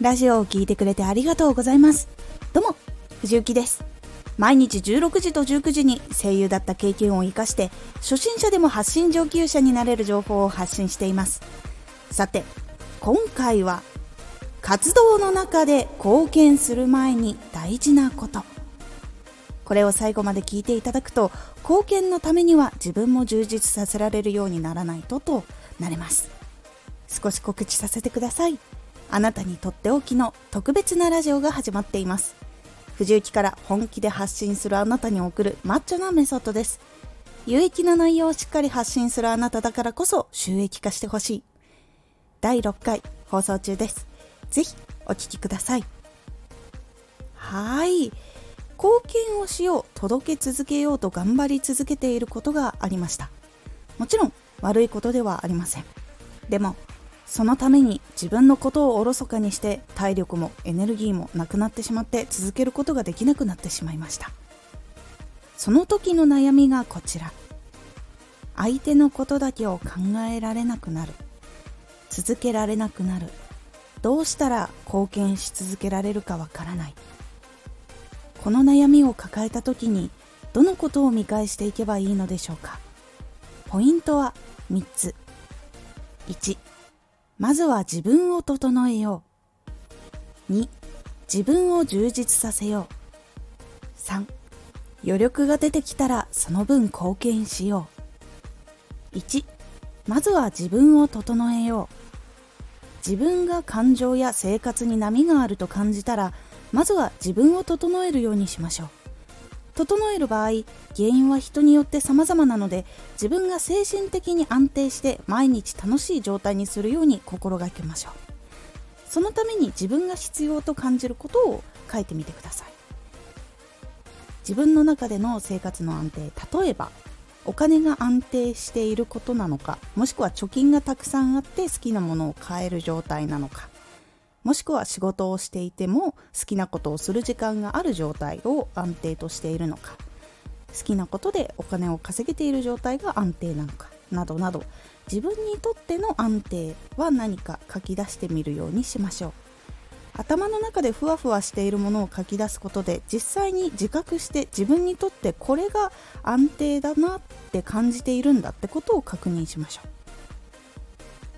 ラジオを聴いてくれてありがとうございます。どうも藤幸です。毎日16時と19時に声優だった経験を生かして初心者でも発信上級者になれる情報を発信しています。さて今回は活動の中で貢献する前に大事なこと。これを最後まで聞いていただくと貢献のためには自分も充実させられるようにならないととなれます。少し告知させてください。あなたにとっておきの特別なラジオが始まっています。藤雪から本気で発信するあなたに送るマッチョなメソッドです。有益な内容をしっかり発信するあなただからこそ収益化してほしい。第6回放送中です。ぜひお聴きください。はい。貢献をしよう届け続けようと頑張り続けていることがありました。もちろん悪いことではありません。でもそのために自分のことをおろそかにして体力もエネルギーもなくなってしまって続けることができなくなってしまいました。その時の悩みがこちら。相手のことだけを考えられなくなる。続けられなくなる。どうしたら貢献し続けられるかわからない。この悩みを抱えた時にどのことを見返していけばいいのでしょうか。ポイントは3つ。1まずは自分を整えよう。2、自分を充実させよう。3、余力が出てきたらその分貢献しよう。1、まずは自分を整えよう。自分が感情や生活に波があると感じたら、まずは自分を整えるようにしましょう。整える場合原因は人によって様々なので自分が精神的に安定して毎日楽しい状態にするように心がけましょう。そのために自分が必要と感じることを書いてみてください。自分の中での生活の安定例えばお金が安定していることなのかもしくは貯金がたくさんあって好きなものを買える状態なのかもしくは仕事をしていても好きなことをする時間がある状態を安定としているのか。好きなことでお金を稼げている状態が安定なのか。などなど。自分にとっての安定は何か書き出してみるようにしましょう。頭の中でふわふわしているものを書き出すことで実際に自覚して自分にとってこれが安定だなって感じているんだってことを確認しましょう。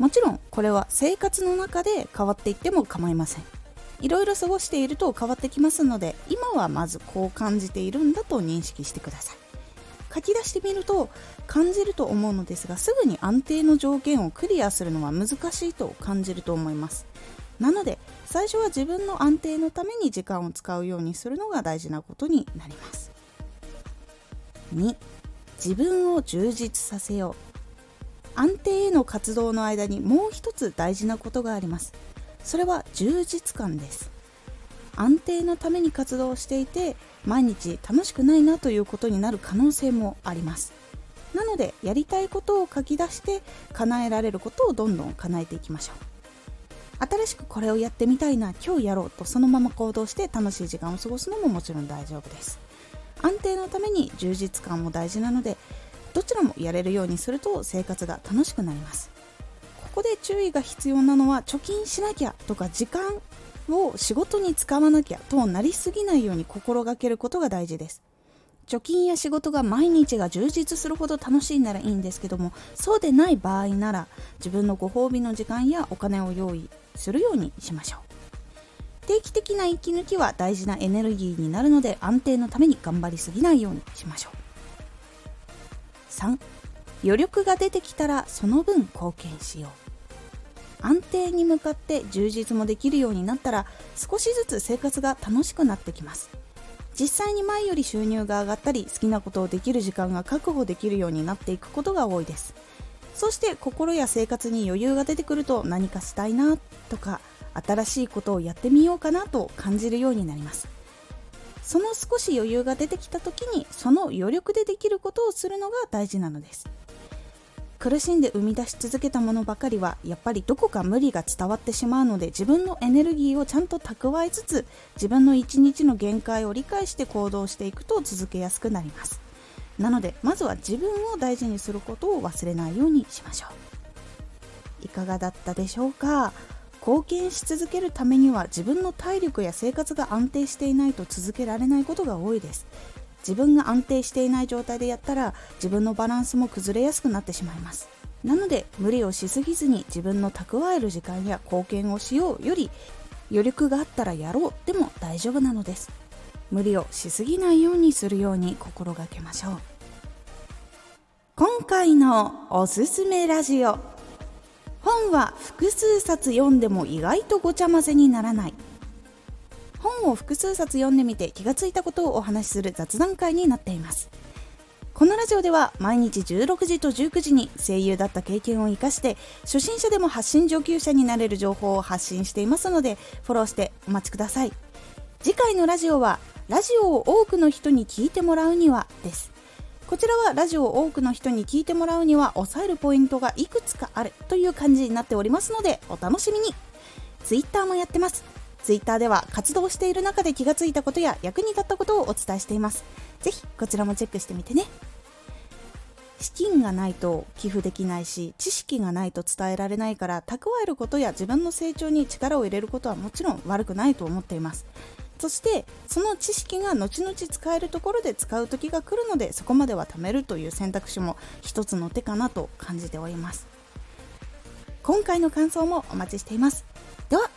もちろんこれは生活の中で変わっていっても構いません。いろいろ過ごしていると変わってきますので今はまずこう感じているんだと認識してください。書き出してみると感じると思うのですがすぐに安定の条件をクリアするのは難しいと感じると思います。なので最初は自分の安定のために時間を使うようにするのが大事なことになります。2自分を充実させよう。安定への活動の間にもう一つ大事なことがあります。それは充実感です。安定のために活動していて毎日楽しくないなということになる可能性もあります。なのでやりたいことを書き出して叶えられることをどんどん叶えていきましょう。新しくこれをやってみたいな今日やろうとそのまま行動して楽しい時間を過ごすのももちろん大丈夫です。安定のために充実感も大事なのでどちらもやれるようにすると生活が楽しくなります。ここで注意が必要なのは貯金しなきゃとか時間を仕事に使わなきゃとなりすぎないように心がけることが大事です。貯金や仕事が毎日が充実するほど楽しいならいいんですけどもそうでない場合なら自分のご褒美の時間やお金を用意するようにしましょう。定期的な息抜きは大事なエネルギーになるので安定のために頑張りすぎないようにしましょう。3余力が出てきたらその分貢献しよう。安定に向かって充実もできるようになったら少しずつ生活が楽しくなってきます。実際に前より収入が上がったり好きなことをできる時間が確保できるようになっていくことが多いです。そして心や生活に余裕が出てくると何かしたいなとか新しいことをやってみようかなと感じるようになります。その少し余裕が出てきた時にその余力でできることをするのが大事なのです。苦しんで生み出し続けたものばかりはやっぱりどこか無理が伝わってしまうので自分のエネルギーをちゃんと蓄えつつ自分の一日の限界を理解して行動していくと続けやすくなります。なのでまずは自分を大事にすることを忘れないようにしましょう。いかがだったでしょうか？貢献し続けるためには自分の体力や生活が安定していないと続けられないことが多いです。自分が安定していない状態でやったら自分のバランスも崩れやすくなってしまいます。なので無理をしすぎずに自分の蓄える時間や貢献をしようより余力があったらやろうでも大丈夫なのです。無理をしすぎないようにするように心がけましょう。今回のおすすめラジオ。本は複数冊読んでも意外とごちゃ混ぜにならない。本を複数冊読んでみて気がついたことをお話しする雑談会になっています。このラジオでは毎日16時と19時に声優だった経験を生かして初心者でも発信上級者になれる情報を発信していますのでフォローしてお待ちください。次回のラジオはラジオを多くの人に聞いてもらうにはです。こちらはラジオを多くの人に聞いてもらうには押さえるポイントがいくつかあるという感じになっておりますのでお楽しみに。Twitter もやってます。Twitter では活動している中で気がついたことや役に立ったことをお伝えしています。ぜひこちらもチェックしてみてね。資金がないと寄付できないし知識がないと伝えられないから蓄えることや自分の成長に力を入れることはもちろん悪くないと思っています。そしてその知識が後々使えるところで使う時が来るのでそこまでは貯めるという選択肢も一つの手かなと感じております。今回の感想もお待ちしています。では